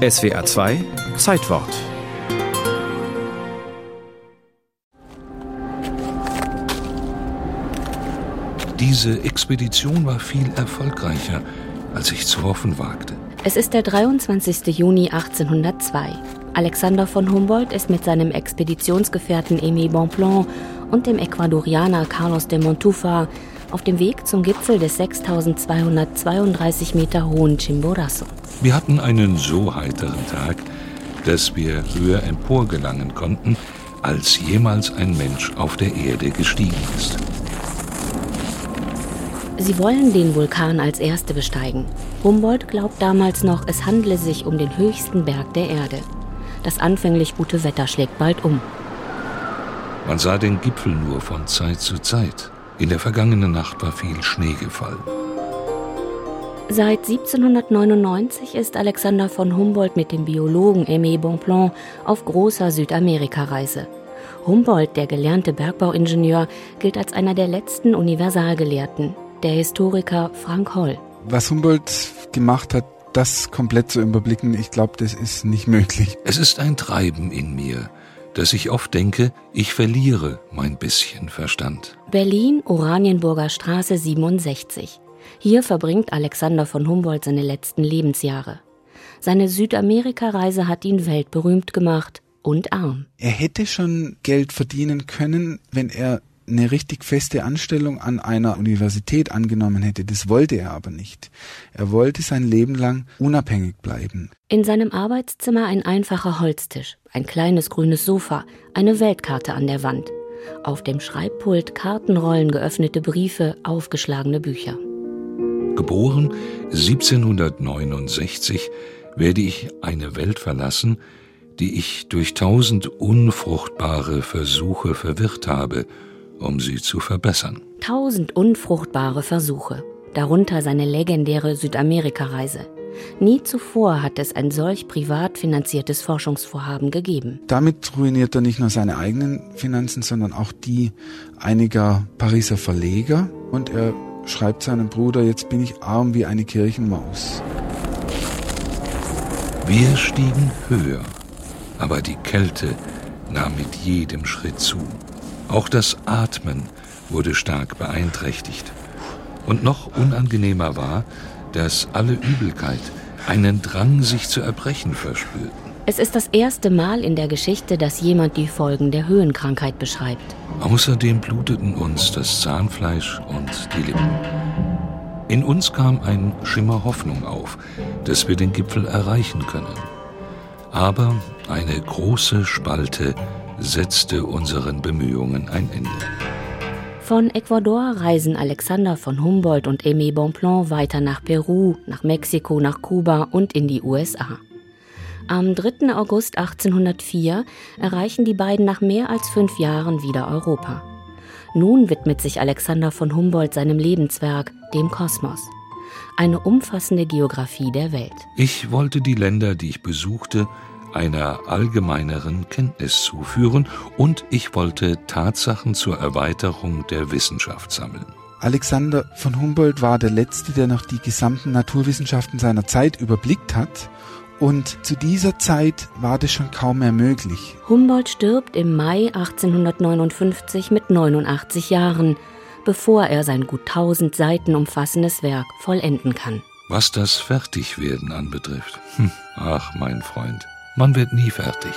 SWR 2 Zeitwort Diese Expedition war viel erfolgreicher, als ich zu hoffen wagte. Es ist der 23. Juni 1802. Alexander von Humboldt ist mit seinem Expeditionsgefährten Aimé Bonpland und dem Ecuadorianer Carlos de Montufa auf dem Weg zum Gipfel des 6232 Meter hohen Chimborazo. Wir hatten einen so heiteren Tag, dass wir höher emporgelangen konnten, als jemals ein Mensch auf der Erde gestiegen ist. Sie wollen den Vulkan als Erste besteigen. Humboldt glaubt damals noch, es handle sich um den höchsten Berg der Erde. Das anfänglich gute Wetter schlägt bald um. Man sah den Gipfel nur von Zeit zu Zeit. In der vergangenen Nacht war viel Schnee gefallen. Seit 1799 ist Alexander von Humboldt mit dem Biologen Aimé Bonpland auf großer Südamerika-Reise. Humboldt, der gelernte Bergbauingenieur, gilt als einer der letzten Universalgelehrten der Historiker Frank Holl. Was Humboldt gemacht hat, das komplett zu überblicken, ich glaube, das ist nicht möglich. Es ist ein Treiben in mir, dass ich oft denke, ich verliere mein bisschen Verstand. Berlin, Oranienburger Straße 67. Hier verbringt Alexander von Humboldt seine letzten Lebensjahre. Seine Südamerika-Reise hat ihn weltberühmt gemacht und arm. Er hätte schon Geld verdienen können, wenn er eine richtig feste Anstellung an einer Universität angenommen hätte. Das wollte er aber nicht. Er wollte sein Leben lang unabhängig bleiben. In seinem Arbeitszimmer ein einfacher Holztisch, ein kleines grünes Sofa, eine Weltkarte an der Wand. Auf dem Schreibpult Kartenrollen, geöffnete Briefe, aufgeschlagene Bücher. Geboren 1769 werde ich eine Welt verlassen, die ich durch tausend unfruchtbare Versuche verwirrt habe um sie zu verbessern. Tausend unfruchtbare Versuche, darunter seine legendäre Südamerika-Reise. Nie zuvor hat es ein solch privat finanziertes Forschungsvorhaben gegeben. Damit ruiniert er nicht nur seine eigenen Finanzen, sondern auch die einiger Pariser Verleger. Und er schreibt seinem Bruder, jetzt bin ich arm wie eine Kirchenmaus. Wir stiegen höher, aber die Kälte nahm mit jedem Schritt zu. Auch das Atmen wurde stark beeinträchtigt. Und noch unangenehmer war, dass alle Übelkeit einen Drang, sich zu erbrechen, verspürten. Es ist das erste Mal in der Geschichte, dass jemand die Folgen der Höhenkrankheit beschreibt. Außerdem bluteten uns das Zahnfleisch und die Lippen. In uns kam ein Schimmer Hoffnung auf, dass wir den Gipfel erreichen können. Aber eine große Spalte setzte unseren Bemühungen ein Ende. Von Ecuador reisen Alexander von Humboldt und Aimé Bonpland weiter nach Peru, nach Mexiko, nach Kuba und in die USA. Am 3. August 1804 erreichen die beiden nach mehr als fünf Jahren wieder Europa. Nun widmet sich Alexander von Humboldt seinem Lebenswerk, dem Kosmos. Eine umfassende Geographie der Welt. Ich wollte die Länder, die ich besuchte, einer allgemeineren Kenntnis zuführen und ich wollte Tatsachen zur Erweiterung der Wissenschaft sammeln. Alexander von Humboldt war der Letzte, der noch die gesamten Naturwissenschaften seiner Zeit überblickt hat. Und zu dieser Zeit war das schon kaum mehr möglich. Humboldt stirbt im Mai 1859 mit 89 Jahren, bevor er sein gut 1000 Seiten umfassendes Werk vollenden kann. Was das Fertigwerden anbetrifft, hm, ach mein Freund, man wird nie fertig.